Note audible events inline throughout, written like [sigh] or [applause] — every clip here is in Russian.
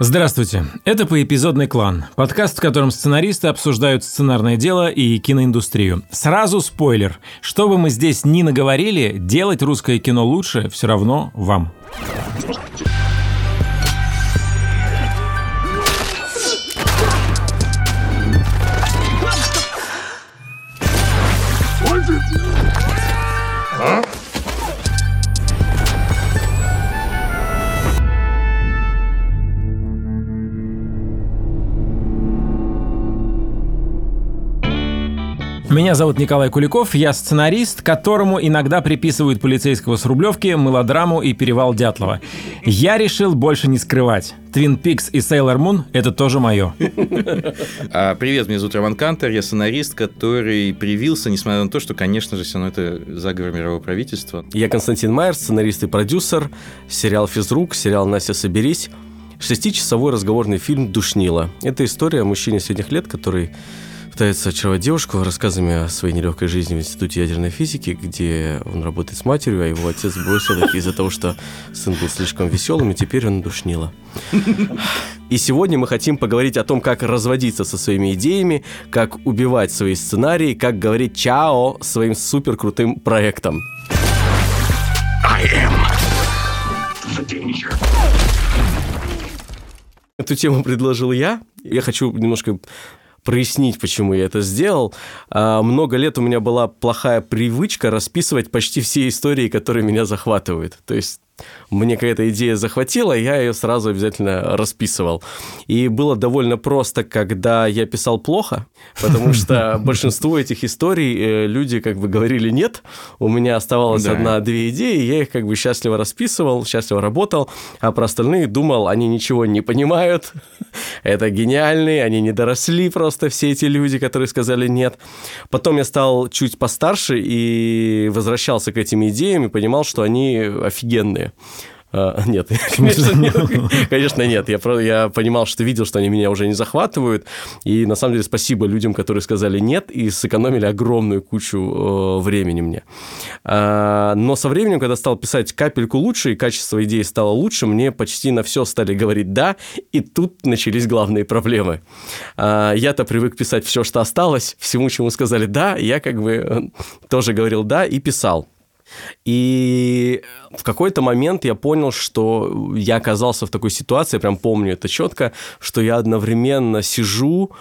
Здравствуйте. Это «Поэпизодный клан» – подкаст, в котором сценаристы обсуждают сценарное дело и киноиндустрию. Сразу спойлер. Что бы мы здесь ни наговорили, делать русское кино лучше все равно вам. Меня зовут Николай Куликов, я сценарист, которому иногда приписывают полицейского с Рублевки, мелодраму и перевал Дятлова. Я решил больше не скрывать. Твин Пикс и Сейлор Мун – это тоже мое. А, привет, меня зовут Роман Кантер, я сценарист, который привился, несмотря на то, что, конечно же, все равно это заговор мирового правительства. Я Константин Майер, сценарист и продюсер, сериал «Физрук», сериал «Настя, соберись», шестичасовой разговорный фильм «Душнила». Это история о мужчине средних лет, который пытается очаровать девушку рассказами о своей нелегкой жизни в Институте ядерной физики, где он работает с матерью, а его отец бросил их из-за того, что сын был слишком веселым, и теперь он душнило. И сегодня мы хотим поговорить о том, как разводиться со своими идеями, как убивать свои сценарии, как говорить «чао» своим супер крутым проектам. Эту тему предложил я. Я хочу немножко прояснить, почему я это сделал. А, много лет у меня была плохая привычка расписывать почти все истории, которые меня захватывают. То есть мне какая-то идея захватила, я ее сразу обязательно расписывал. И было довольно просто, когда я писал плохо, потому что [laughs] большинство этих историй э, люди как бы говорили «нет», у меня оставалась да. одна-две идеи, я их как бы счастливо расписывал, счастливо работал, а про остальные думал, они ничего не понимают, [laughs] это гениальные, они не доросли просто все эти люди, которые сказали «нет». Потом я стал чуть постарше и возвращался к этим идеям и понимал, что они офигенные. А, [laughs] нет, конечно нет. [laughs] Конечно нет. Я, я понимал, что видел, что они меня уже не захватывают. И на самом деле спасибо людям, которые сказали нет и сэкономили огромную кучу э, времени мне. А, но со временем, когда стал писать капельку лучше и качество идеи стало лучше, мне почти на все стали говорить да, и тут начались главные проблемы. А, я-то привык писать все, что осталось, всему, чему сказали да, я как бы э, тоже говорил да и писал. И в какой-то момент я понял, что я оказался в такой ситуации, я прям помню это четко, что я одновременно сижу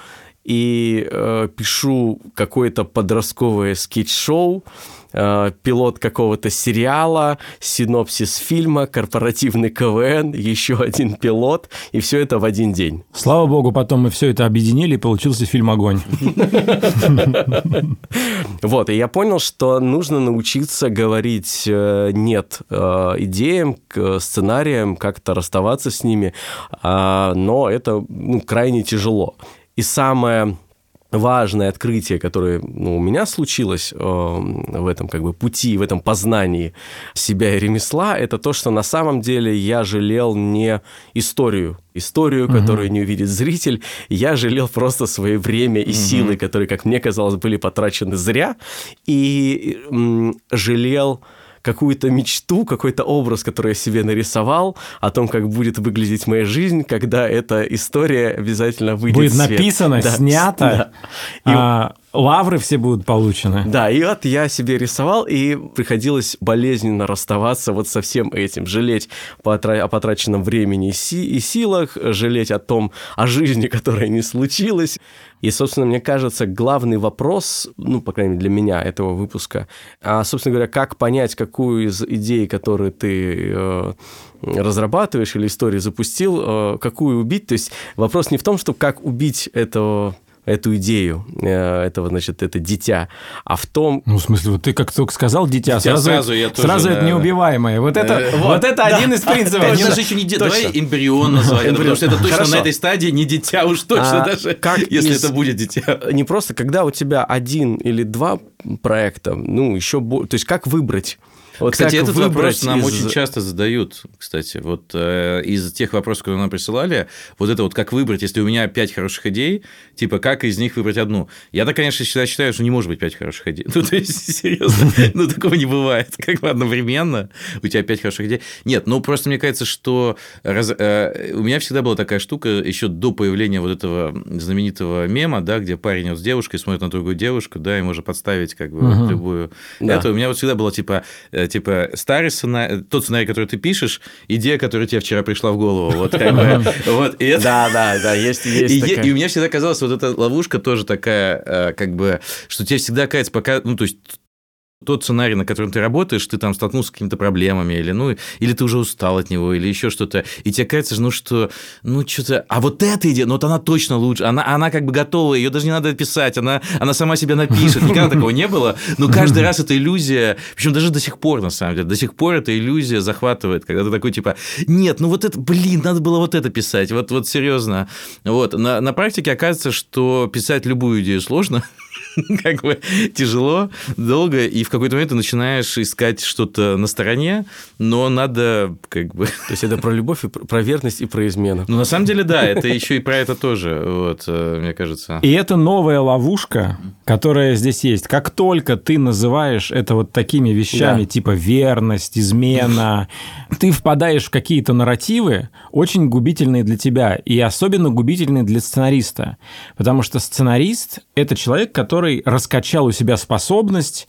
и э, пишу какое-то подростковое скетч-шоу, э, пилот какого-то сериала, синопсис фильма, корпоративный КВН, еще один пилот, и все это в один день. Слава богу, потом мы все это объединили, и получился фильм «Огонь». Вот, и я понял, что нужно научиться говорить э, «нет» э, идеям, сценариям, как-то расставаться с ними, а, но это ну, крайне тяжело. И самое важное открытие, которое ну, у меня случилось э, в этом как бы пути, в этом познании себя и ремесла, это то, что на самом деле я жалел не историю, историю, угу. которую не увидит зритель, я жалел просто свое время и угу. силы, которые, как мне казалось, были потрачены зря, и м, жалел какую-то мечту, какой-то образ, который я себе нарисовал, о том, как будет выглядеть моя жизнь, когда эта история обязательно выйдет Будет написано, да. снято, [laughs] да. И... А, лавры все будут получены. Да, и вот я себе рисовал, и приходилось болезненно расставаться вот со всем этим, жалеть о потраченном времени и силах, жалеть о том, о жизни, [laughs] которая не случилась. И, собственно, мне кажется, главный вопрос, ну, по крайней мере, для меня этого выпуска, а, собственно говоря, как понять, какую из идей, которые ты э, разрабатываешь или историю запустил, э, какую убить. То есть вопрос не в том, что как убить этого эту идею, э, этого, значит, это дитя, а в том... Ну, в смысле, вот ты как только сказал дитя, дитя сразу, сразу, я тоже, сразу это неубиваемое. Вот это, э, вот, вот это да, один из принципов. Это даже еще не дитя, давай эмбрион назвать, потому что это точно на этой стадии не дитя уж точно а даже, [laughs] если это будет дитя. Не просто, когда у тебя один или два проекта, ну, еще... То есть как выбрать Вот кстати, этот вопрос нам из- очень часто задают, кстати. Вот э, из тех вопросов, которые нам присылали, вот это вот как выбрать, если у меня пять хороших идей, типа как из них выбрать одну. Я-то, конечно, считаю, считаю, что не может быть пять хороших идей. [laughs] Ну, то есть, серьезно, ну, такого не бывает. [laughs] Как бы одновременно у тебя пять хороших идей. Нет, ну, просто мне кажется, что раз- э, у меня всегда была такая штука еще до появления вот этого знаменитого мема, да, где парень вот с девушкой смотрит на другую девушку, да, и может подставить как бы Мгм. любую Да. это у меня вот всегда было типа, э, типа старый сценарий, тот сценарий, который ты пишешь, идея, которая тебе вчера пришла в голову. Вот, как бы, вот, и это- Да, да, да, есть, [laughs] есть и, такая. и у меня всегда казалось, вот эта ловушка тоже такая, э, как бы, что тебе всегда кажется, пока, ну, то есть тот сценарий, на котором ты работаешь, ты там столкнулся с какими-то проблемами, или, ну, или ты уже устал от него, или еще что-то, и тебе кажется, ну, что, ну, что-то, а вот эта идея, ну, вот она точно лучше, она, она как бы готова, ее даже не надо писать, она, она сама себя напишет, никогда такого не было, но каждый раз эта иллюзия, причем даже до сих пор, на самом деле, до сих пор эта иллюзия захватывает, когда ты такой, типа, нет, ну, вот это, блин, надо было вот это писать, вот, вот серьезно, вот, на, на практике оказывается, что писать любую идею сложно, [laughs] как бы тяжело, долго, и в какой-то момент ты начинаешь искать что-то на стороне, но надо как бы... То есть это про любовь, и про верность и про измену. Ну, на самом деле, да, это еще и про это тоже, вот, э, мне кажется. И это новая ловушка, которая здесь есть. Как только ты называешь это вот такими вещами, Да. типа верность, измена, [laughs] ты впадаешь в какие-то нарративы, очень губительные для тебя, и особенно губительные для сценариста. Потому что сценарист – это человек, который раскачал у себя способность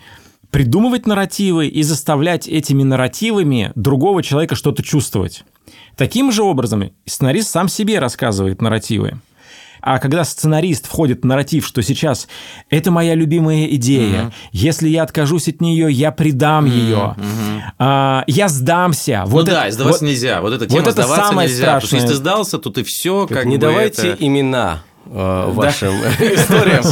придумывать нарративы и заставлять этими нарративами другого человека что-то чувствовать. Таким же образом сценарист сам себе рассказывает нарративы. А когда сценарист входит в нарратив, что сейчас это моя любимая идея, если я откажусь от нее, я предам ее, а, я сдамся. Вот Вот ну это- да, сдаваться вот- нельзя. Вот эта вот тема это сдаваться самое нельзя. Потому что страшное. если ты сдался, то ты все как не бы давайте это- имена э, вашим [laughs] историям,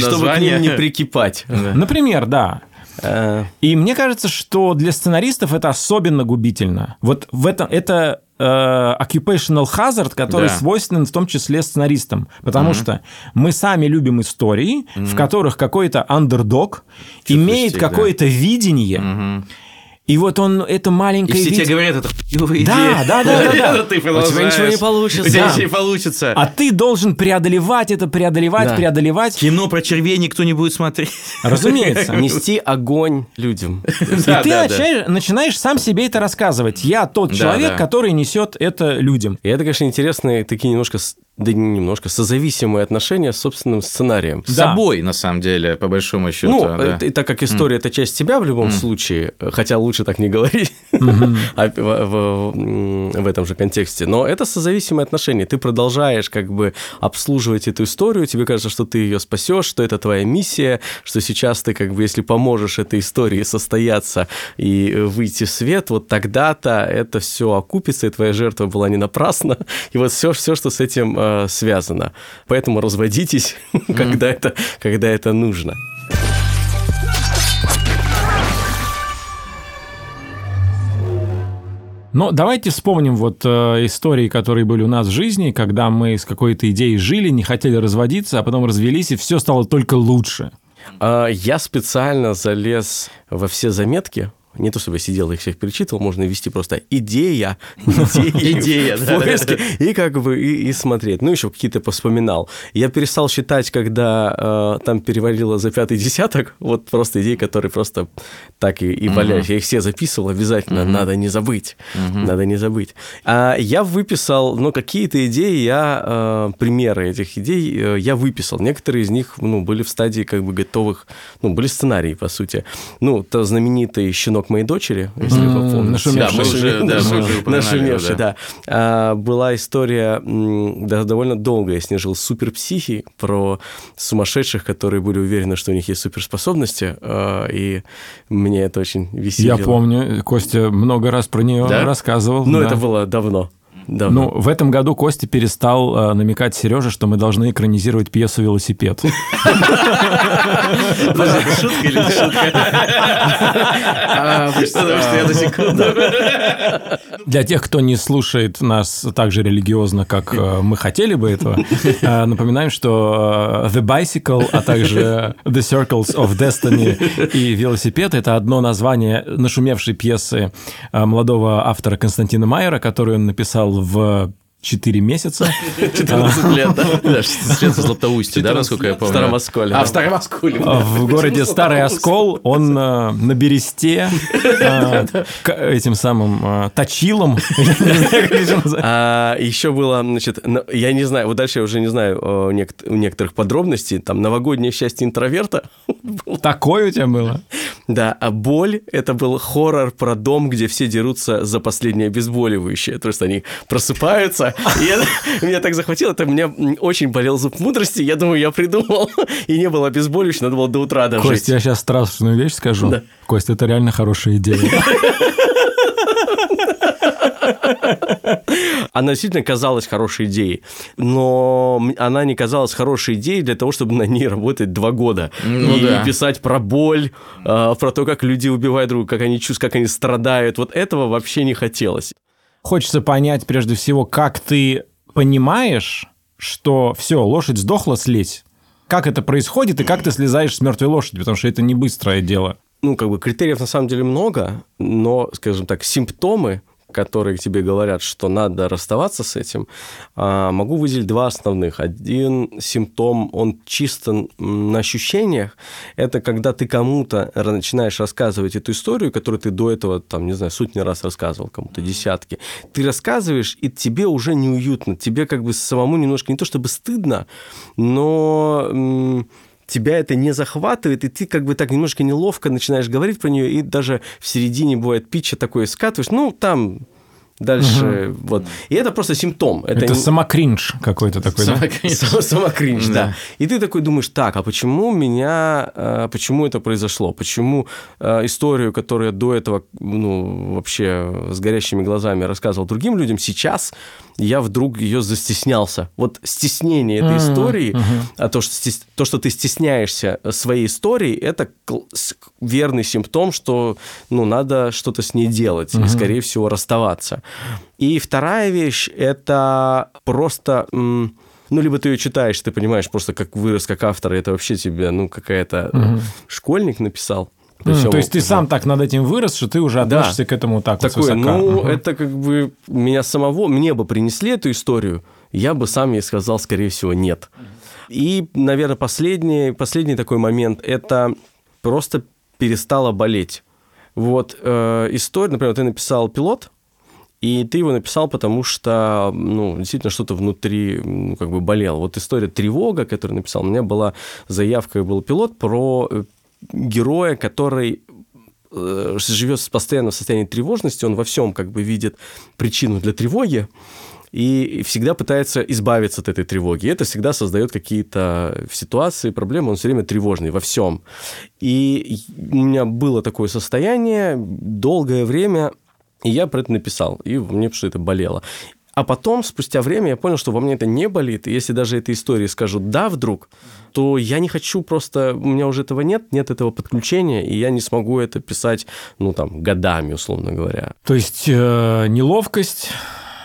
чтобы к ним не прикипать. Например, да. Э, И мне кажется, что для сценаристов это особенно губительно. Вот в этом это э, occupational hazard, который Да. свойственен в том числе сценаристам, потому что мы сами любим истории, в которых какой-то андердог имеет да. какое-то видение. И вот он это И маленькое все тебе видение. говорят, это хуёвая Да, идея. да, да, да, да. [laughs] Ты У тебя ничего не получится. У тебя Да. ничего не получится. А ты должен преодолевать это, преодолевать, Да. преодолевать. Кино про червей никто не будет смотреть. Разумеется. [laughs] Нести огонь людям. И Да, ты да, да. начинаешь, сам себе это рассказывать. Я тот Да, человек, да. который несет это людям. И это, конечно, интересные такие немножко, да не немножко, созависимые отношения с собственным сценарием. С Да. собой, на самом деле, по большому счету. Ну, да. это- и так как история это часть тебя в любом случае, э, хотя лучше так не говорить [laughs] а в, в- в этом же контексте, но это созависимые отношения. Ты продолжаешь как бы обслуживать эту историю, тебе кажется, что ты ее спасешь, что это твоя миссия, что сейчас ты как бы, если поможешь этой истории состояться и э, выйти в свет, вот тогда-то это все окупится, и твоя жертва была не напрасна, [laughs] и вот все, все что с этим э, связано. Поэтому разводитесь, [laughs] когда это, когда это нужно. Но давайте вспомним вот э, истории, которые были у нас в жизни, когда мы с какой-то идеей жили, не хотели разводиться, а потом развелись, и все стало только лучше. А, Я специально залез во все заметки. Не то чтобы я сидел и их всех перечитывал, можно ввести просто идея, идея, [laughs] поиске, и как бы и, смотреть. Ну, еще какие-то поспоминал. Я перестал считать, когда э, там перевалило за пятый десяток, вот просто идеи, которые просто так и, и валялись. Я их все записывал обязательно, надо не забыть, надо не забыть. А я выписал, ну, какие-то идеи, я, э, примеры этих идей э, я выписал. Некоторые из них, ну, были в стадии как бы готовых, ну, были сценарии, по сути. Ну, то знаменитый «Щенок моей дочери», если вы М, помните. Да, мы уже- да, мы уже упоминали Нашумевший, да. да. А, Была история, да, довольно долго я с ней жил, суперпсихи, про сумасшедших, которые были уверены, что у них есть суперспособности, а, и мне это очень веселило. Я помню, Костя много раз про нее Да? рассказывал. Но да. это было давно. Давно. Ну, в этом году Костя перестал э, намекать Сереже, что мы должны экранизировать пьесу «Велосипед». [laughs] Шутка или не шутка? А, вы что? Потому что я на секунду. Для тех, кто не слушает нас так же религиозно, как э, мы хотели бы этого, э, напоминаем, что э, The Bicycle, а также The Circles of Destiny и «Велосипед» — это одно название нашумевшей пьесы молодого автора Константина Майера, которую он написал в 4 месяца. [laughs] 14 лет, да? Да, Средство Златоустье, да, насколько я В помню? Старом Осколе. А, в Старом Осколе. А В городе Старый Оскол он э, на бересте [laughs] этим самым точилом. [laughs] А, еще было, значит, на- я не знаю, вот дальше я уже не знаю некоторых подробностей, там новогоднее счастье интроверта, Такое у тебя было? да, а боль – это был хоррор про дом, где все дерутся за последнее обезболивающее, то есть они просыпаются, это [laughs] меня так захватило, это меня очень болел зуб мудрости, я думаю, я придумал, [laughs] и не было обезболивающего, надо было до утра дожить. Костя, я сейчас страшную вещь скажу. Да. Костя, это реально хорошая идея. [laughs] Она действительно казалась хорошей идеей, но она не казалась хорошей идеей для того, чтобы на ней работать два года Ну и да. писать про боль, а, про то, как люди убивают друг друга, как они чувствуют, как они страдают. Вот этого вообще не хотелось. Хочется понять, прежде всего, как ты понимаешь, что все, лошадь сдохла, слезь. Как это происходит и как ты слезаешь с мертвой лошади, потому что это не быстрое дело. Ну, как бы критериев на самом деле много, но, скажем так, симптомы, которые тебе говорят, что надо расставаться с этим, а, могу выделить два основных. Один симптом, он чисто на ощущениях. Это когда ты кому-то начинаешь рассказывать эту историю, которую ты до этого, там, не знаю, сотни раз рассказывал кому-то, десятки. Ты рассказываешь, и тебе уже неуютно. Тебе как бы самому немножко не то чтобы стыдно, но... тебя это не захватывает, и ты как бы так немножко неловко начинаешь говорить про нее, и даже в середине бывает питча такое скатываешь, ну, там дальше, вот. И это просто симптом. Это, не- самокринж какой-то такой, да? Сам- [laughs] Самокринж, да. Да. И ты такой думаешь, так, а почему меня, э, почему это произошло? Почему э, историю, которую я до этого, ну, вообще с горящими глазами рассказывал другим людям, сейчас я вдруг ее застеснялся. Вот стеснение этой Мгм, истории, мгм. а то что, стес- то, что ты стесняешься своей истории, это кл- верный симптом, что, ну, надо что-то с ней делать и, скорее всего, расставаться. И вторая вещь – это просто... ну, либо ты ее читаешь, ты понимаешь просто, как вырос как автор, и это вообще тебе, ну, какая-то э, школьник написал. М, Причем, То есть ты сам так над этим вырос, что ты уже Да. относишься к этому так вот такой, свысока. ну, Мгм. это как бы меня самого, мне бы принесли эту историю, я бы сам ей сказал, скорее всего, нет. И, наверное, последний, последний такой момент – это просто перестала болеть. Вот э, история, например, ты написал пилот, и ты его написал, потому что, ну, действительно, что-то внутри, ну, как бы болело. Вот история «Тревога», которую написал, у меня была заявка, был пилот про э, героя, который э, живет постоянно в состоянии тревожности, он во всем как бы видит причину для тревоги, и всегда пытается избавиться от этой тревоги. Это всегда создает какие-то ситуации, проблемы. Он все время тревожный во всем. И у меня было такое состояние долгое время, и я про это написал. И мне что это болело. А потом, спустя время, я понял, что во мне это не болит. И если даже этой истории скажу «да» вдруг, то я не хочу просто... У меня уже этого нет, нет этого подключения, и я не смогу это писать, ну, там, годами, условно говоря. То есть э, неловкость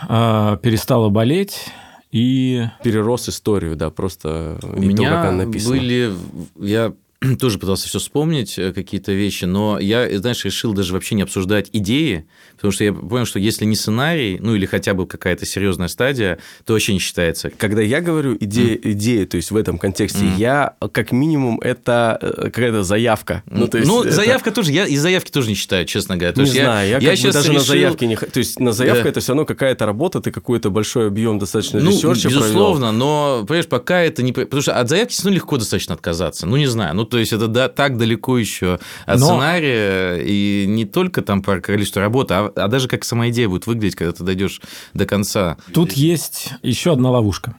э, перестала болеть и... Перерос историю, да, просто У и то, как она меня написана. были... Я [clears throat] тоже пытался все вспомнить, э, какие-то вещи, но я, знаешь, решил даже вообще не обсуждать идеи, потому что я понял, что если не сценарий, ну или хотя бы какая-то серьезная стадия, то вообще не считается. Когда я говорю идея, идея, то есть в этом контексте, я как минимум это э, какая-то заявка. Ну, то есть это- заявка тоже, я и заявки тоже не считаю, честно говоря. То не знаю, я, как бы щас даже на решил- заявке не... То есть на заявке Да. это все равно какая-то работа, ты какой-то большой объем достаточно Ну, research а провел. безусловно, но, понимаешь, пока это не... Потому что от заявки равно легко достаточно отказаться. Ну, не знаю. Ну, то есть, это да, так далеко еще от Но- сценария, и не только там по количеству работы, а, а даже как сама идея будет выглядеть, когда ты дойдешь до конца. Тут есть еще одна ловушка.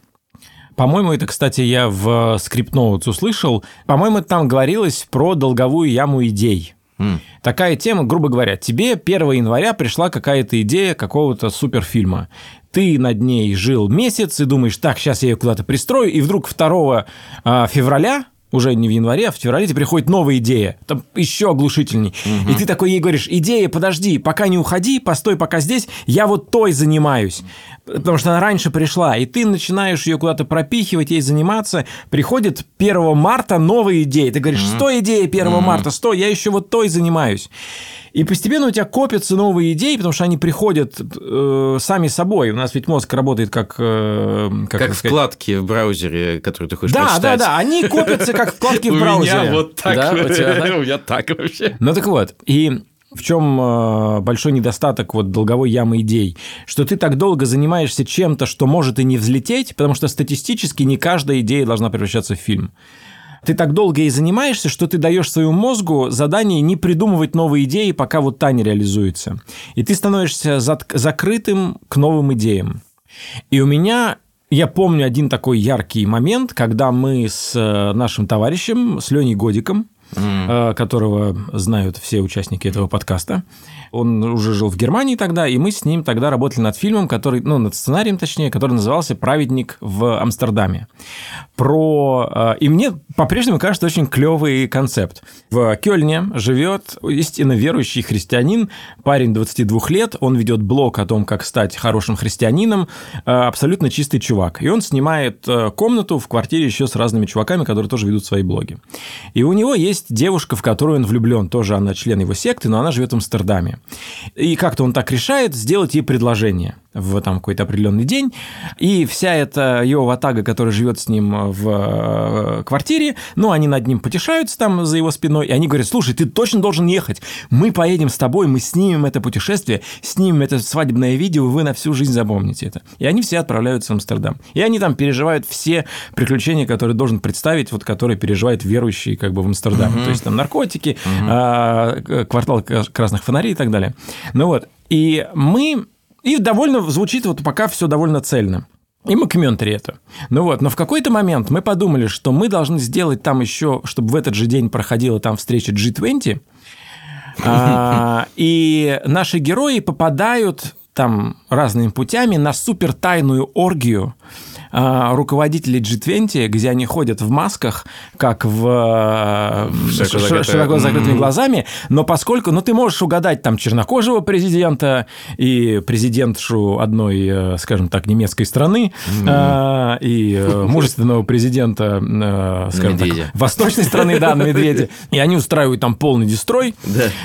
По-моему, это, кстати, я в скриптноутс услышал. По-моему, там говорилось про долговую яму идей. М. Такая тема, грубо говоря, тебе 1 января пришла какая-то идея какого-то суперфильма. Ты ты над ней жил месяц и думаешь, так, сейчас я ее куда-то пристрою, и вдруг 2 а, февраля уже не в январе, а в феврале тебе приходит новая идея, там еще оглушительней. Угу. И ты такой ей говоришь, идея, подожди, пока не уходи, постой пока здесь, я вот той занимаюсь. Потому что она раньше пришла, и ты начинаешь ее куда-то пропихивать, ей заниматься. Приходит 1 марта новая идея. Ты говоришь, стой идея 1 угу. марта, стой, я еще вот той занимаюсь. И постепенно у тебя копятся новые идеи, потому что они приходят э, сами собой. У нас ведь мозг работает как... Э, как, как вкладки в браузере, которые ты хочешь да, прочитать. Да, да, да, они копятся как вкладки в браузере. [laughs] У меня вот так. У [laughs] меня так вообще. Ну так вот, и в чем э, большой недостаток вот долговой ямы идей? Что ты так долго занимаешься чем-то, что может и не взлететь, потому что статистически не каждая идея должна превращаться в фильм ты так долго и занимаешься, что ты даешь своему мозгу задание не придумывать новые идеи, пока вот та не реализуется. И ты становишься закрытым к новым идеям. И у меня я помню один такой яркий момент, когда мы с э, нашим товарищем, с Леней Годиком, mm. которого знают все участники этого подкаста, он уже жил в Германии тогда, и мы с ним тогда работали над фильмом, который, ну, над сценарием, точнее, который назывался «Праведник в Амстердаме». Про... Э, и мне по-прежнему кажется очень клевый концепт. В Кёльне живет истинно верующий христианин, парень 22 лет, он ведет блог о том, как стать хорошим христианином, э, абсолютно чистый чувак. И он снимает э, комнату в квартире еще с разными чуваками, которые тоже ведут свои блоги. И у него есть девушка, в которую он влюблен, тоже она член его секты, но она живет в Амстердаме. И как-то он так решает сделать ей предложение в там какой-то определенный день, и вся эта его ватага, которая живет с ним в э, квартире, ну, они над ним потешаются там за его спиной, и они говорят, слушай, ты точно должен ехать, мы поедем с тобой, мы снимем это путешествие, снимем это свадебное видео, вы на всю жизнь запомните это. И они все отправляются в Амстердам. И они там переживают все приключения, которые должен представить, вот которые переживает верующий как бы в Амстердаме. Uh-huh. То есть там наркотики, uh-huh. квартал красных фонарей и так далее. Ну вот, и мы и довольно звучит вот пока все довольно цельно. И мы комментарий это. Ну вот, но в какой-то момент мы подумали, что мы должны сделать там еще, чтобы в этот же день проходила там встреча G20, а, [laughs] и наши герои попадают там разными путями на супер тайную оргию руководителей G20, где они ходят в масках, как в широко, широко закрытыми mm-hmm. глазами, но поскольку, ну, ты можешь угадать там чернокожего президента и президентшу одной, э, скажем так, немецкой страны, mm-hmm. и э, [laughs] мужественного президента, э, скажем Медведя. так, восточной страны, да, на медведе, [laughs] и они устраивают там полный дестрой,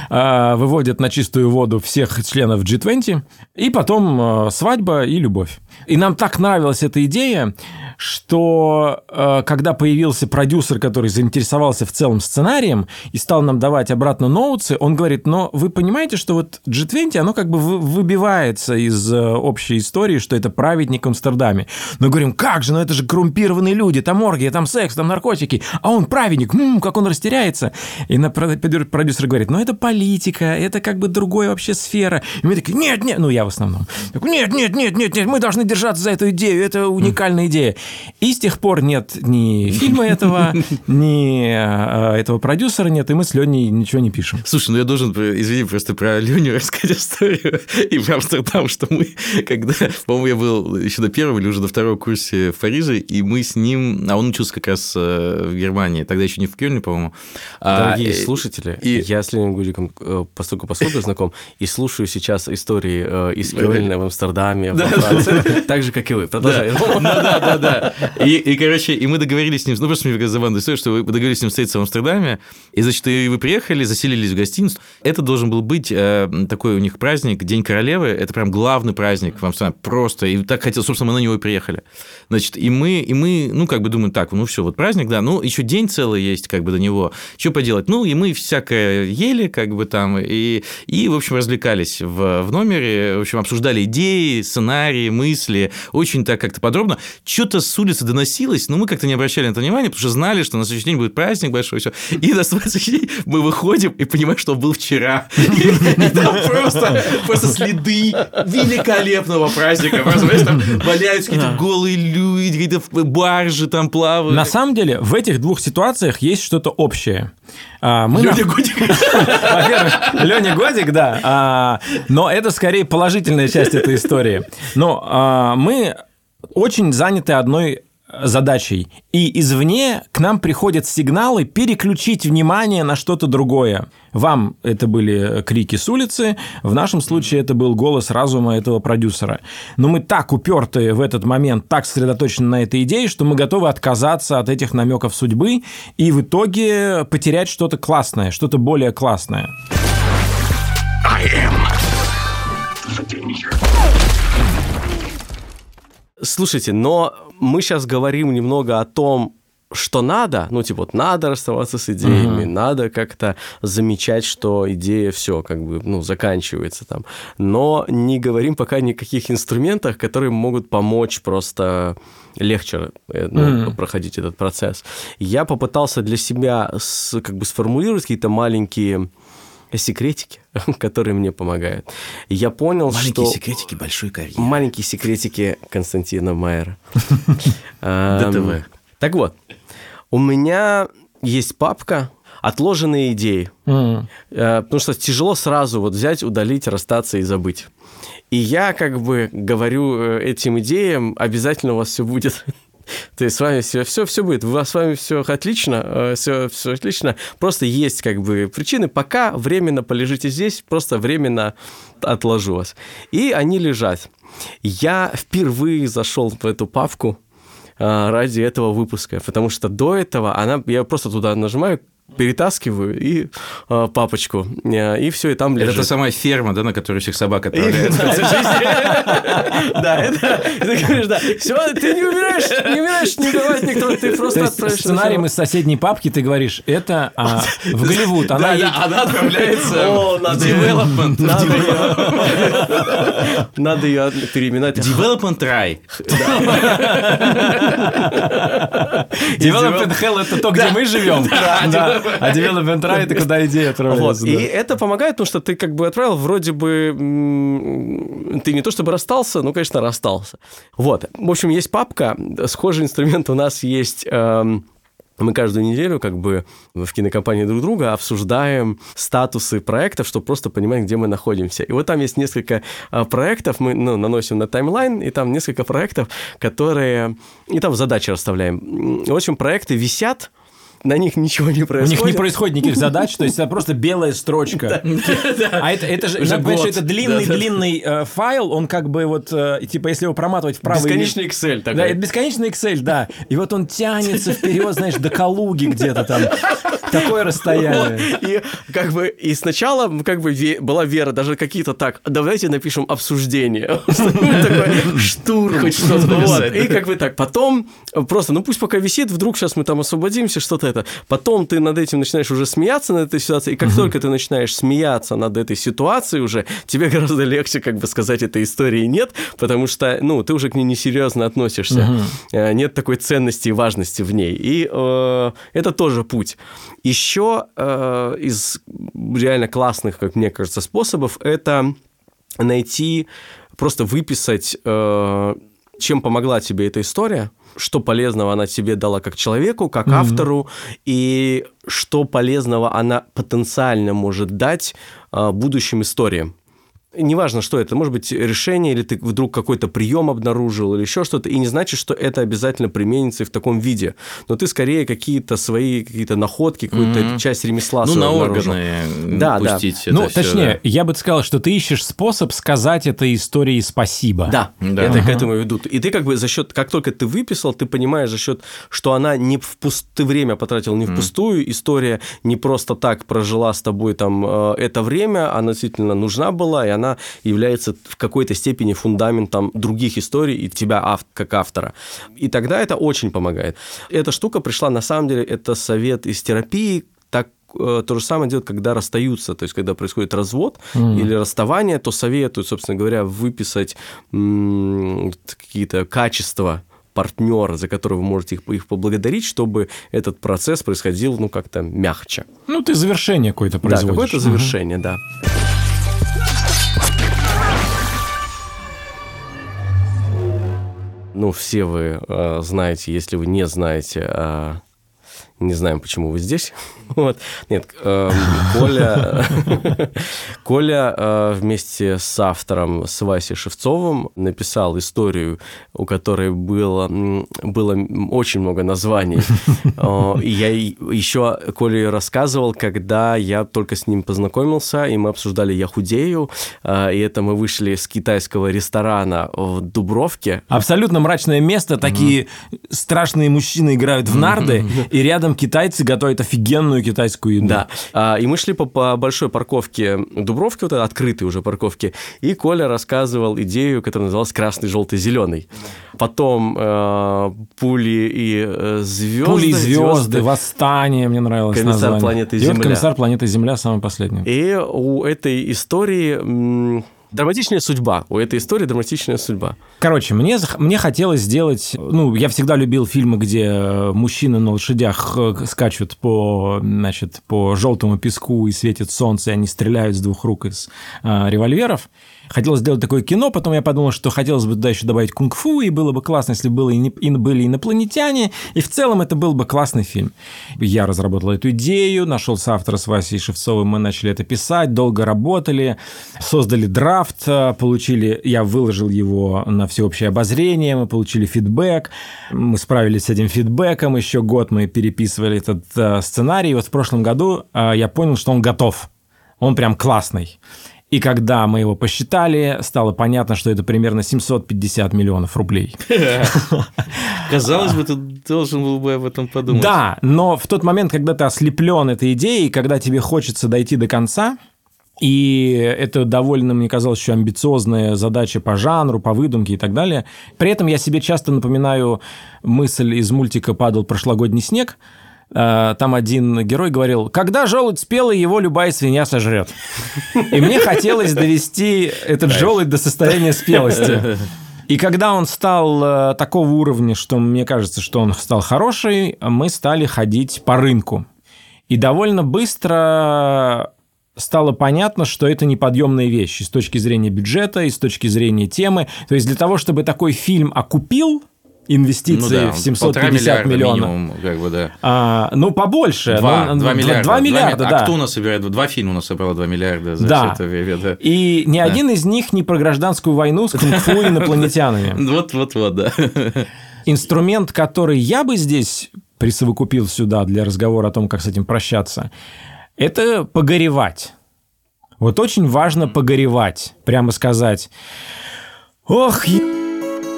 да. выводят на чистую воду всех членов G20, и потом свадьба и любовь. И нам так нравилась эта идея, что э, когда появился продюсер, который заинтересовался в целом сценарием и стал нам давать обратно ноутсы, он говорит, но вы понимаете, что вот G20, оно как бы выбивается из э, общей истории, что это праведник в Амстердаме. Мы говорим, как же, ну это же коррумпированные люди, там оргия, там секс, там наркотики, а он праведник, м-м, как он растеряется. И на продюсер говорит, ну это политика, это как бы другая вообще сфера. И мы такие, нет, нет, ну я в основном. Нет, нет, нет, нет, нет, мы должны держаться за эту идею, это уникальная идея. И с тех пор нет ни фильма этого, [laughs] ни э, этого продюсера нет, и мы с Леней ничего не пишем. Слушай, ну я должен, извини, просто про Леню рассказать [laughs] историю и про Амстердам, что мы, когда, по-моему, я был еще до первого или уже до второго курсе в Париже, и мы с ним, а он учился как раз э, в Германии, тогда еще не в Кёльне, по-моему. А, Дорогие а, слушатели, и... я с Леней Гудиком постольку поскольку знаком, и слушаю сейчас истории из Кёльна в Амстердаме, во Франции, так же, как и вы. Продолжай. Да, да, да. И, и, короче, и мы договорились с ним, ну, просто мне забавная история, что вы договорились с ним встретиться в Амстердаме, и, значит, и вы приехали, заселились в гостиницу. Это должен был быть э, такой у них праздник, День королевы, это прям главный праздник в Амстердаме, просто, и так хотел, собственно, мы на него и приехали. Значит, и мы, и мы, ну, как бы думаем, так, ну, все, вот праздник, да, ну, еще день целый есть, как бы, до него, что поделать? Ну, и мы всякое ели, как бы, там, и, и в общем, развлекались в, в номере, в общем, обсуждали идеи, сценарии, мысли, очень так как-то подробно. Что-то с улицы доносилось, но мы как-то не обращали на это внимания, потому что знали, что на следующий день будет праздник большой, все. И на следующий день мы выходим и понимаем, что был вчера. И там просто, просто следы великолепного праздника. Просто, знаешь, там валяются какие-то голые люди, какие-то баржи там плавают. На самом деле, в этих двух ситуациях есть что-то общее. А, мы Леня Годик. [laughs] Во-первых, Леня Годик, да. А, но это скорее положительная часть этой истории. Но а, мы очень заняты одной задачей. И извне к нам приходят сигналы переключить внимание на что-то другое. Вам это были крики с улицы, в нашем случае это был голос разума этого продюсера. Но мы так уперты в этот момент, так сосредоточены на этой идее, что мы готовы отказаться от этих намеков судьбы и в итоге потерять что-то классное, что-то более классное. Слушайте, но мы сейчас говорим немного о том, что надо, ну, типа, вот надо расставаться с идеями, Мгм. надо как-то замечать, что идея все, как бы, ну, заканчивается там. Но не говорим пока ни о каких инструментах, которые могут помочь просто легче э, ну, Мгм. проходить этот процесс. Я попытался для себя с- как бы сформулировать какие-то маленькие секретики, [laughs] которые мне помогают. Я понял, Маленькие что... секретики большой карьеры. Маленькие секретики Константина Майера. [laughs] ДТВ. Так вот, у меня есть папка «Отложенные идеи». Э, Потому что тяжело сразу вот взять, удалить, расстаться и забыть. И я как бы говорю э, этим идеям, обязательно у вас все будет. То есть с вами все, все, все будет. У вас с вами все отлично, все, все отлично. Просто есть как бы причины. Пока временно полежите здесь, просто временно отложу вас. И они лежат. Я впервые зашел в эту папку а, ради этого выпуска, потому что до этого она, я просто туда нажимаю, перетаскиваю и а, папочку, э, и все, и там Это лежит. та самая ферма, да, на которую всех собак отправляют. Да, [laughs] это это... Ты говоришь, да, все, ты не умираешь, не умираешь, не убивает никто, ты То просто отправишь. сценарием из соседней папки ты говоришь, это а, в Голливуд. Она отправляется в надо development. Надо ее... [laughs] Надо ее переименовать. Development Try. [laughs] Development Hell это то, где мы живем. Да. А Development Right это куда идея Вот. отправляется. И это помогает, потому что ты как бы отправил, вроде бы ты не то чтобы расстался, ну, конечно, расстался. Вот. В общем, есть папка, схожий инструмент у нас есть... эм, мы каждую неделю как бы в кинокомпании друг друга обсуждаем статусы проектов, чтобы просто понимать, где мы находимся. И вот там есть несколько а, проектов, мы ну, наносим на таймлайн, и там несколько проектов, которые... И там задачи расставляем. В общем, проекты висят, на них ничего не У происходит. них не происходит никаких задач, то есть это просто белая строчка. [laughs] А это, это же, это длинный-длинный э, файл, он как бы вот, э, типа, если его проматывать вправо... Бесконечный Excel такой. Да, это бесконечный Excel, да. И вот он тянется вперед, знаешь, до Калуги где-то там. Такое расстояние. И как бы и сначала как бы была вера, даже какие-то так, давайте напишем обсуждение. [laughs] Такой Штурм. Хоть что-то И как бы так, потом просто, ну пусть пока висит, вдруг сейчас мы там освободимся, что-то это. Потом ты над этим начинаешь уже смеяться над этой ситуацией, и как только ты начинаешь смеяться над этой ситуацией уже, тебе гораздо легче как бы сказать этой истории нет, потому что, ну, ты уже к ней несерьезно относишься. Э, Нет такой ценности и важности в ней. И э, это тоже путь. Еще э, из реально классных, как мне кажется, способов это найти, просто выписать, э, чем помогла тебе эта история, что полезного она тебе дала как человеку, как автору, и что полезного она потенциально может дать э, будущим историям. Неважно, что это, может быть решение, или ты вдруг какой-то прием обнаружил, или еще что-то, и не значит, что это обязательно применится и в таком виде. Но ты скорее какие-то свои какие-то находки, какую-то Мгм. часть ремесла Ну, своего на органы Да, да. пустить это Ну, всё, точнее, я бы сказал, что ты ищешь способ сказать этой истории спасибо. Да, Да. это к Ага. этому ведут. И ты как бы за счет, как только ты выписал, ты понимаешь за счет, что она не впуст... ты время потратил не впустую, история не просто так прожила с тобой там э, это время, она действительно нужна была, и она является в какой-то степени фундаментом других историй и тебя как автора. И тогда это очень помогает. Эта штука пришла, на самом деле, это совет из терапии, так э, то же самое делают, когда расстаются, то есть когда происходит развод или расставание, то советуют, собственно говоря, выписать какие-то качества партнера, за которые вы можете их, их поблагодарить, чтобы этот процесс происходил, ну, как-то мягче. Ну, ты завершение какое-то Да, производишь. какое-то завершение, да. Ну, все вы э, знаете, если вы не знаете, э, не знаем, почему вы здесь. [laughs] Вот. Нет, э, Коля, [laughs] Коля э, вместе с автором, с Васей Шевцовым, написал историю, у которой было, было очень много названий. [laughs] И я еще Коле рассказывал, когда я только с ним познакомился, и мы обсуждали «Я худею», и это мы вышли с китайского ресторана в Дубровке. Абсолютно мрачное место, такие страшные мужчины играют в нарды, и рядом китайцы готовят офигенную китайскую еду. Да. А, и мы шли по, по большой парковке Дубровки, вот этой открытой уже парковке, и Коля рассказывал идею, которая называлась «Красный, желтый, зеленый». Потом э, «Пули и э, звезды». «Пули и звезды», «Восстание» мне нравилось «Комиссар название. планеты И Земля». вот «Комиссар планеты Земля» самый последний. И у этой истории драматичная судьба. У этой истории драматичная судьба. Короче, мне, мне хотелось сделать... Ну, я всегда любил фильмы, где э, мужчины на лошадях э, скачут по, значит, по желтому песку и светит солнце, и они стреляют с двух рук из э, револьверов. Хотелось сделать такое кино, потом я подумал, что хотелось бы туда еще добавить кунг-фу, и было бы классно, если было и не- и были инопланетяне, и в целом это был бы классный фильм. Я разработал эту идею, нашел соавтора с Васей Шевцовым, мы начали это писать, долго работали, создали драфт, э, получили, я выложил его на всеобщее обозрение, мы получили фидбэк, мы справились с этим фидбэком, еще год мы переписывали этот э, сценарий, и вот в прошлом году э, я понял, что он готов, он прям классный. И когда мы его посчитали, стало понятно, что это примерно 750 миллионов рублей. [laughs] Казалось бы, ты должен был бы об этом подумать. Да, но в тот момент, когда ты ослеплен этой идеей, когда тебе хочется дойти до конца, и это довольно, мне казалось, еще амбициозная задача по жанру, по выдумке и так далее. При этом я себе часто напоминаю мысль из мультика «Падал прошлогодний снег», там один герой говорил, когда желудь спелый, его любая свинья сожрет. И мне хотелось довести этот желудь до состояния спелости. И когда он стал э, такого уровня, что мне кажется, что он стал хороший, мы стали ходить по рынку. И довольно быстро стало понятно, что это неподъемная вещь и с точки зрения бюджета, и с точки зрения темы. То есть для того, чтобы такой фильм окупил инвестиции Ну да, в полтора 750 миллиарда миллионов, минимум, как бы, да. а, ну, побольше. Два, ну, два ну, миллиарда. Два миллиарда, Два ми- да. А кто у нас собирает? Два фильма у нас собрало 2 миллиарда за Да. это время, да. И ни один из них не про гражданскую войну с кунг-фу [laughs] инопланетянами. Вот-вот-вот, да. Инструмент, который я бы здесь присовокупил сюда для разговора о том, как с этим прощаться, это погоревать. Вот очень важно погоревать, прямо сказать, ох, е-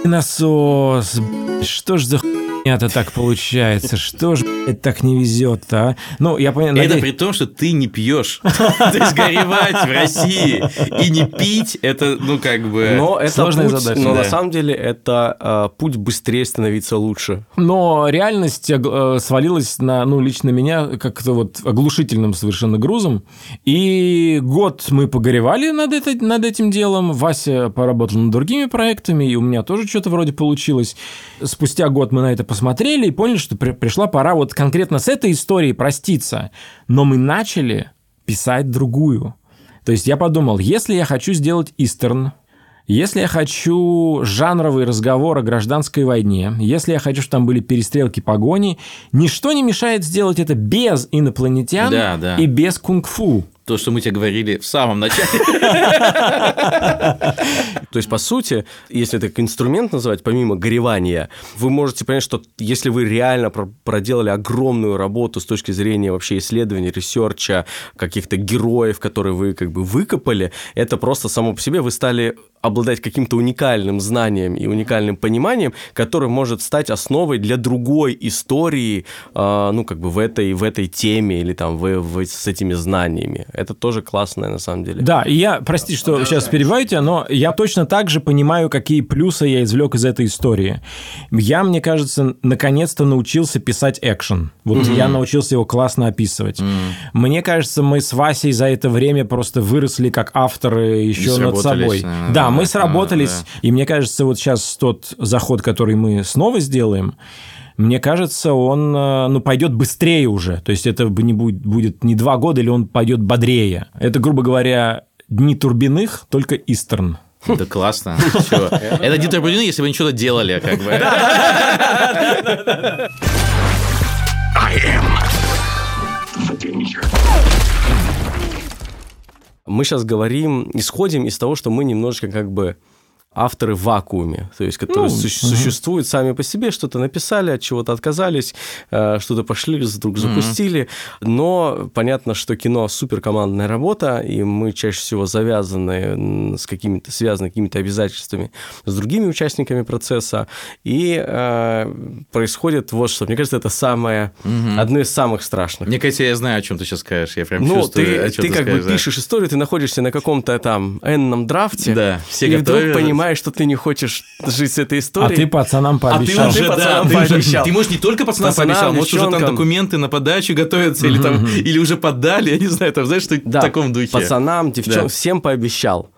насос, что ж за хуйня-то так получается, что ж, блядь, так не везет-то, а? Ну, я понимаю, Это надеюсь- при том, что ты не пьешь. [laughs] То есть горевать в России и не пить, это, ну, как бы... Но это Сложная путь, задача, но да. на самом деле это э, путь быстрее становиться лучше. Но реальность э, свалилась на, ну, лично меня как-то вот оглушительным совершенно грузом. И год мы погоревали над, это, над этим делом. Вася поработал над другими проектами, и у меня тоже что-то вроде получилось. Спустя год мы на это посмотрели и поняли, что при- пришла пора вот конкретно с этой историей проститься. Но мы начали писать другую. То есть я подумал, если я хочу сделать истерн, если я хочу жанровый разговор о гражданской войне, если я хочу, чтобы там были перестрелки, погони, ничто не мешает сделать это без инопланетян Да, да. и без кунг-фу. То, что мы тебе говорили в самом начале. [laughs] То есть, по сути, если это инструмент называть, помимо горевания, вы можете понять, что если вы реально про- проделали огромную работу с точки зрения вообще исследования, research а, каких-то героев, которые вы как бы выкопали, это просто само по себе вы стали обладать каким-то уникальным знанием и уникальным пониманием, которое может стать основой для другой истории, а, ну, как бы в этой, в этой теме или там в, в- с этими знаниями. Это тоже классное на самом деле. Да, и я, прости, что сейчас перебиваю тебя, но я точно так же понимаю, какие плюсы я извлек из этой истории. Я, мне кажется, наконец-то научился писать экшен. Вот я научился его классно описывать. Мне кажется, мы с Васей за это время просто выросли как авторы еще над собой. Да, да, мы да, сработались, и мне кажется, вот сейчас тот заход, который мы снова сделаем, мне кажется, он э, ну, пойдет быстрее уже. То есть это бы не будет, будет не два года, или он пойдет бодрее. Это, грубо говоря, дни Турбиных, только Истерн. Да классно. Это не турбулины, если бы они что-то делали, как бы. [laughs] [laughs] I Мы сейчас говорим, исходим из того, что мы немножечко как бы авторы в вакууме, то есть которые ну, су- угу. существуют сами по себе, что-то написали, от чего-то отказались, э, что-то пошли, вдруг запустили. Угу. Но понятно, что кино суперкомандная работа, и мы чаще всего завязаны с какими-то, связаны какими-то обязательствами с другими участниками процесса, и э, происходит вот что. Мне кажется, это самое, угу. одно из самых страшных. Мне кажется, я знаю, о чем ты сейчас скажешь, я прям ну, чувствую, ты, о чем ты, ты как скажешь, бы да. пишешь историю, ты находишься на каком-то там энном драфте, да, все и готовы. вдруг понимаешь, понимаешь, что ты не хочешь жить с этой А историей. ты пацанам пообещал. А ты уже, пацанам да, ты, уже- пообещал. ты, можешь не только пацанам, Пацанам, пообещал, может, уже там документы на подачу готовятся, или, там, или уже подали, я не знаю, там, знаешь, что да, в таком духе. пацанам, девчонкам, Да. всем пообещал.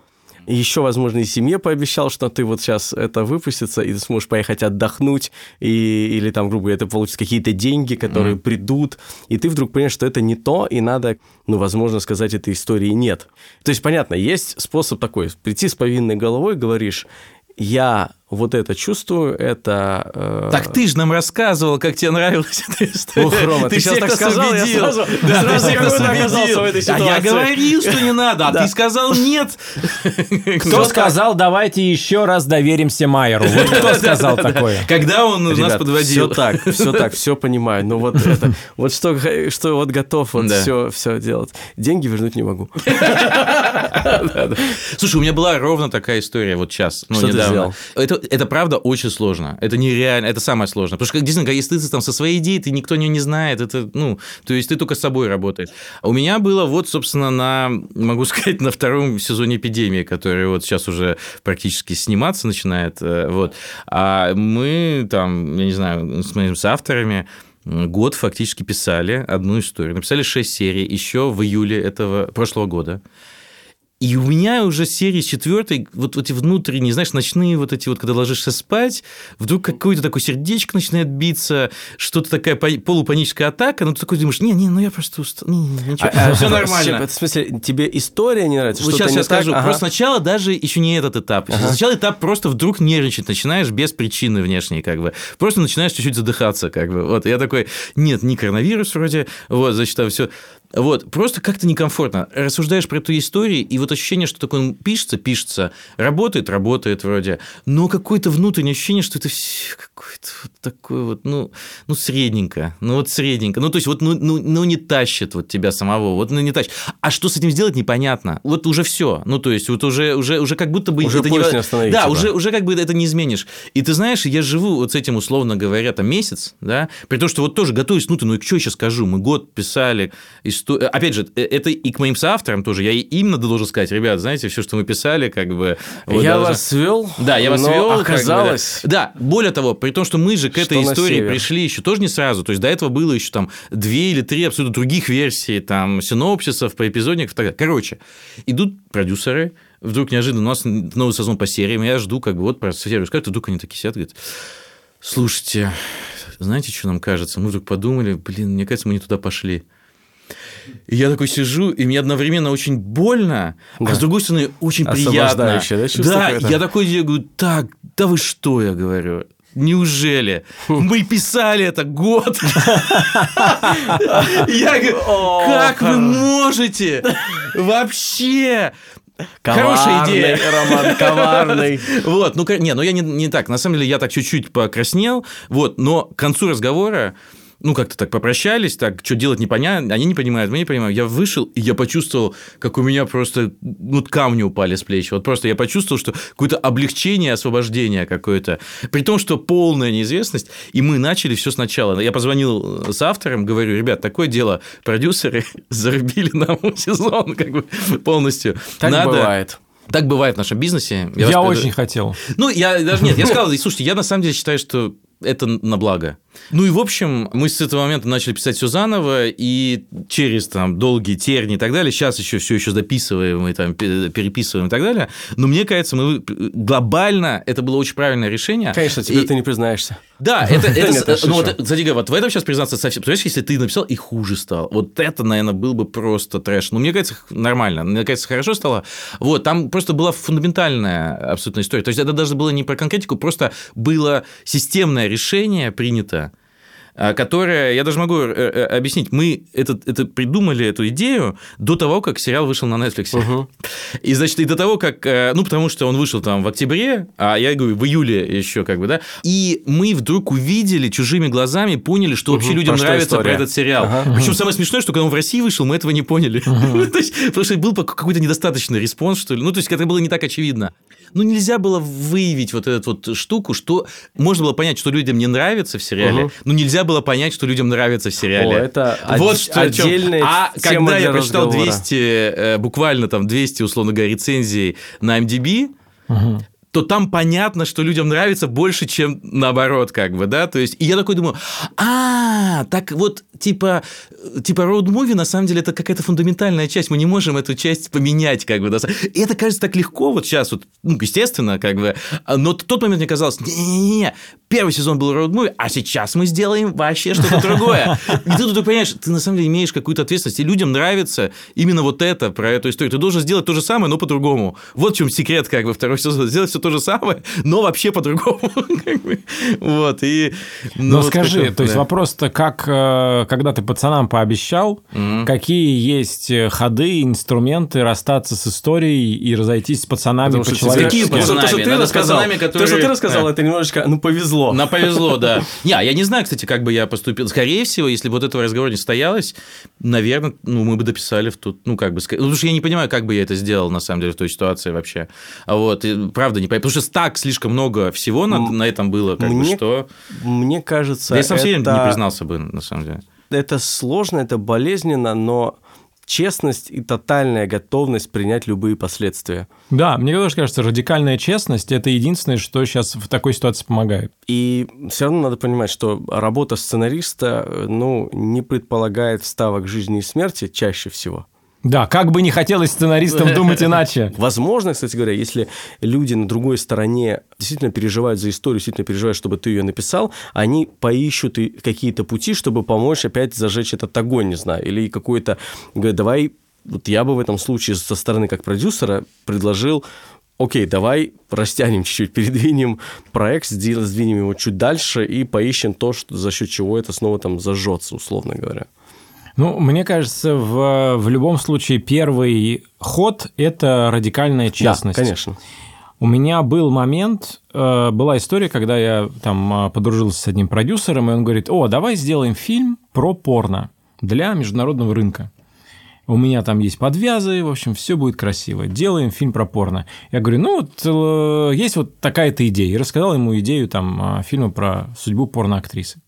И еще, возможно, и семье пообещал, что ты вот сейчас это выпустится, и ты сможешь поехать отдохнуть, и, или там, грубо говоря, это получится какие-то деньги, которые Мгм. придут, и ты вдруг понимаешь, что это не то, и надо, ну, возможно, сказать, этой истории нет. То есть, понятно, есть способ такой, прийти с повинной головой, говоришь, я вот это чувствую, это... э, Так ты же нам рассказывал, как тебе нравилась эта история. Ох, Рома, ты сейчас всех так нас сказал, я сразу- Да, сразу ты нас будто оказался убедил. в этой А я говорил, что не надо, а Да. ты сказал нет. Кто сказал, давайте еще раз доверимся Майеру? Вот кто сказал такое? Когда он нас Ребят, подводил. Все так, все так, все понимаю. Но вот это, вот что, что вот готов вот Да. все, все делать. Деньги вернуть не могу. [laughs] Слушай, у меня была ровно такая история вот сейчас, ну, Что ты сделал? Это, это правда очень сложно. Это нереально, это самое сложное. Потому что, действительно, если ты там со своей идеей, ты никто не знает, это, ну, то есть ты только с собой работаешь. А у меня было вот, собственно, на, могу сказать, на втором сезоне «Эпидемии», который вот сейчас уже практически сниматься начинает, э, вот. А мы там, я не знаю, с моими авторами год фактически писали одну историю. Написали шесть серий еще в июле этого прошлого года. И у меня уже серии четвертой, вот эти внутренние, знаешь, ночные вот эти вот, когда ложишься спать, вдруг какое-то такое сердечко начинает биться, что-то такая пани- полупаническая атака, но ты такой думаешь, не-не, ну я просто устал, не, не, ничего, А, все а, нормально. В смысле, тебе история не нравится? Вот сейчас не я скажу. Ага. Просто сначала даже еще не этот этап. Сначала этап просто вдруг нервничать начинаешь без причины внешней, как бы. Просто начинаешь чуть-чуть задыхаться, как бы. Вот я такой, нет, не коронавирус вроде, вот, значит, там все. Вот, просто как-то некомфортно. Рассуждаешь про эту историю, и вот ощущение, что такое пишется, пишется, работает, работает вроде, но какое-то внутреннее ощущение, что это все какое-то вот такое вот, ну, ну, средненько, ну, вот средненько. Ну, то есть, вот, ну, ну, ну, не тащит вот тебя самого, вот, ну, не тащит. А что с этим сделать, непонятно. Вот уже все. Ну, то есть, вот уже, уже, уже как будто бы... Уже это не остановить, Да, уже, уже как бы это не изменишь. И ты знаешь, я живу вот с этим, условно говоря, там месяц, да, при том, что вот тоже готовюсь, ну, ты, ну, и что я сейчас скажу, мы год писали, исто- опять же, э, это и к моим соавторам тоже, я именно должен сказать, ребят, знаете, все, что мы писали, как бы... вот Я должны- вас свел, да, я вас но вел. оказалось... да. более того, при том, что мы же к Что этой на истории пришли еще тоже не сразу. То есть до этого было еще там две или три абсолютно других версий, там, синопсисов, поэпизодников. и так далее. Короче, идут продюсеры, вдруг неожиданно у нас новый сезон по сериям, я жду, как бы вот про серию скажут, вдруг они такие сидят, говорят, слушайте, знаете, что нам кажется? Мы вдруг подумали, блин, мне кажется, мы не туда пошли. И я такой сижу, и мне одновременно очень больно, Да. а с другой стороны очень приятно. Да, Да, я такой я говорю, так, да вы что, я говорю, неужели? Мы писали это год. Я говорю, как вы можете? Вообще. Хорошая Коварный, идея. Роман, коварный. Вот, ну, не, ну я не, не так. На самом деле я так чуть-чуть покраснел, вот, но к концу разговора ну, как-то так попрощались, так, что делать непонятно, они не понимают, мы не понимаем. Я вышел, и я почувствовал, как у меня просто, ну, камни упали с плеч. Вот просто я почувствовал, что какое-то облегчение, освобождение какое-то. При том, что полная неизвестность, и мы начали все сначала. Я позвонил с автором, говорю, ребят, такое дело, продюсеры [laughs] зарубили нам [laughs] сезон как бы полностью. Так Надо... бывает. Так бывает в нашем бизнесе. Я вас- очень хотел. ну, я даже нет, я сказал, слушайте, я на самом деле считаю, что это на благо. Ну и, в общем, мы с этого момента начали писать все заново, и через там долгие терни и так далее, сейчас еще все еще дописываем и там пе- переписываем и так далее, но мне кажется, мы глобально, это было очень правильное решение. Конечно, теперь И- ты не признаешься. да, это, это, [laughs] я ну вот, кстати вот в этом сейчас признаться совсем. Представляешь, если ты написал и хуже стал, вот это, наверное, был бы просто трэш. Ну, мне кажется, нормально, мне кажется, хорошо стало. Вот, там просто была фундаментальная абсолютно история. То есть это даже было не про конкретику, просто было системное решение принято, которая, я даже могу э, э, объяснить, мы это, это придумали, эту идею, до того, как сериал вышел на Netflix. Угу. И, значит, и до того, как, э, ну, потому что он вышел там в октябре, а я говорю, в июле еще как бы, да, и мы вдруг увидели чужими глазами, поняли, что вообще угу, людям про нравится про этот сериал. Ага. Причем самое смешное, что когда он в России вышел, мы этого не поняли. Угу. [laughs] то есть, потому что был какой-то недостаточный response, что ли. Ну, то есть, это было не так очевидно ну, нельзя было выявить вот эту вот штуку, что можно было понять, что людям не нравится в сериале, угу. но нельзя было понять, что людям нравится в сериале. О, это вот что, отдельная А когда я прочитал 200, э, буквально там 200, условно говоря, рецензий на IMDb, угу то там понятно, что людям нравится больше, чем наоборот, как бы, да, то есть, и я такой думаю, а, так вот, типа, типа роуд-муви, на самом деле, это какая-то фундаментальная часть, мы не можем эту часть поменять, как бы, да, и это кажется так легко вот сейчас, вот, ну, естественно, как бы, но тот момент мне казалось, не-не-не, первый сезон был роуд-муви, а сейчас мы сделаем вообще что-то другое. И ты тут понимаешь, ты на самом деле имеешь какую-то ответственность, и людям нравится именно вот это, про эту историю. Ты должен сделать то же самое, но по-другому. Вот в чем секрет, как бы, второй сезон, сделать все то же самое, но вообще по-другому. [laughs] Вот, и... Ну, скажи, то есть вопрос-то, как, э, когда ты пацанам пообещал, какие есть э, ходы, инструменты расстаться с историей и разойтись с пацанами по-человечески? Какие пацанами? То, что ты рассказал, то, что ты рассказал, это немножечко, ну, повезло. На повезло, да. [laughs] Не, а я не знаю, кстати, как бы я поступил. Скорее всего, если бы вот этого разговора не состоялось, наверное, ну, мы бы дописали в тут, ну, как бы, ну, потому что я не понимаю, как бы я это сделал, на самом деле, в той ситуации вообще. А вот, и, правда, не понимаю, потому что так слишком много всего на, на этом было, как мне, бы, что... Мне кажется, да я сам это... себе не признался бы, на самом деле. Это сложно, это болезненно, но честность и тотальная готовность принять любые последствия. Да, мне тоже кажется, радикальная честность – это единственное, что сейчас в такой ситуации помогает. И все равно надо понимать, что работа сценариста ну, не предполагает вставок жизни и смерти чаще всего. Да, как бы не хотелось сценаристам думать иначе. [laughs] Возможно, кстати говоря, если люди на другой стороне действительно переживают за историю, действительно переживают, чтобы ты ее написал, они поищут какие-то пути, чтобы помочь опять зажечь этот огонь, не знаю, или какой-то, говорят, давай, вот я бы в этом случае со стороны как продюсера предложил окей, давай растянем чуть-чуть, передвинем проект, сдвинем его чуть дальше и поищем то, что, за счет чего это снова там зажжется, условно говоря. Ну, мне кажется, в, в любом случае первый ход – это радикальная честность. Да, конечно. У меня был момент, э, была история, когда я там э, подружился с одним продюсером, и он говорит, о, давай сделаем фильм про порно для международного рынка. У меня там есть подвязы, в общем, все будет красиво. Делаем фильм про порно. Я говорю, ну вот э, есть вот такая-то идея. И рассказал ему идею там фильма про судьбу порноактрисы.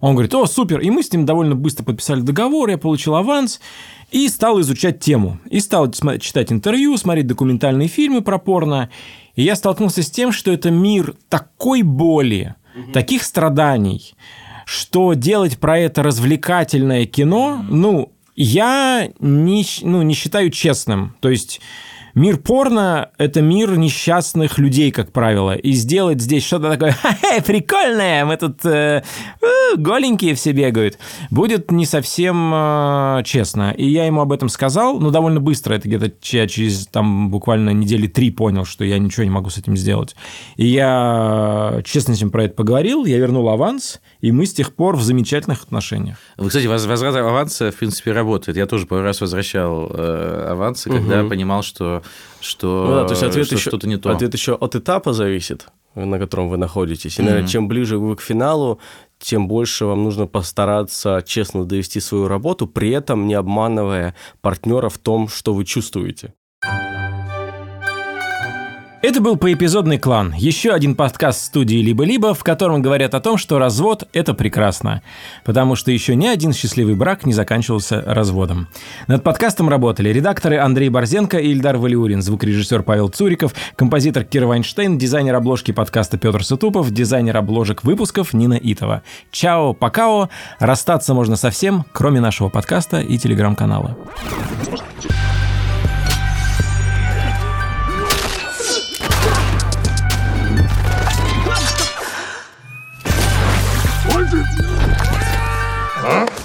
Он говорит, о, супер. И мы с ним довольно быстро подписали договор, я получил аванс и стал изучать тему. И стал читать интервью, смотреть документальные фильмы про порно. И я столкнулся с тем, что это мир такой боли, угу. таких страданий, что делать про это развлекательное кино, ну, я не, ну, не считаю честным. То есть Мир порно – это мир несчастных людей, как правило. И сделать здесь что-то такое [laughs] «Хе-хе, прикольное, мы тут э, э, голенькие все бегают», будет не совсем э, честно. И я ему об этом сказал, но довольно быстро, это где-то я через там буквально недели три понял, что я ничего не могу с этим сделать. И я честно с ним про это поговорил, я вернул аванс, и мы с тех пор в замечательных отношениях. Вы, кстати, возврат аванса, в принципе, работает. Я тоже пару раз возвращал э, авансы, когда угу. понимал, что, что, ну, да, то есть ответ что еще, что-то не то. Ответ еще от этапа зависит, на котором вы находитесь. И, наверное, угу. чем ближе вы к финалу, тем больше вам нужно постараться честно довести свою работу, при этом не обманывая партнера в том, что вы чувствуете. Это был поэпизодный клан, еще один подкаст студии «Либо-либо», в котором говорят о том, что развод – это прекрасно, потому что еще ни один счастливый брак не заканчивался разводом. Над подкастом работали редакторы Андрей Борзенко и Ильдар Валиулин, звукорежиссер Павел Цуриков, композитор Кир Вайнштейн, дизайнер обложки подкаста Петр Сутупов, дизайнер обложек выпусков Нина Итова. Чао, покао, расстаться можно совсем, кроме нашего подкаста и телеграм-канала. Huh?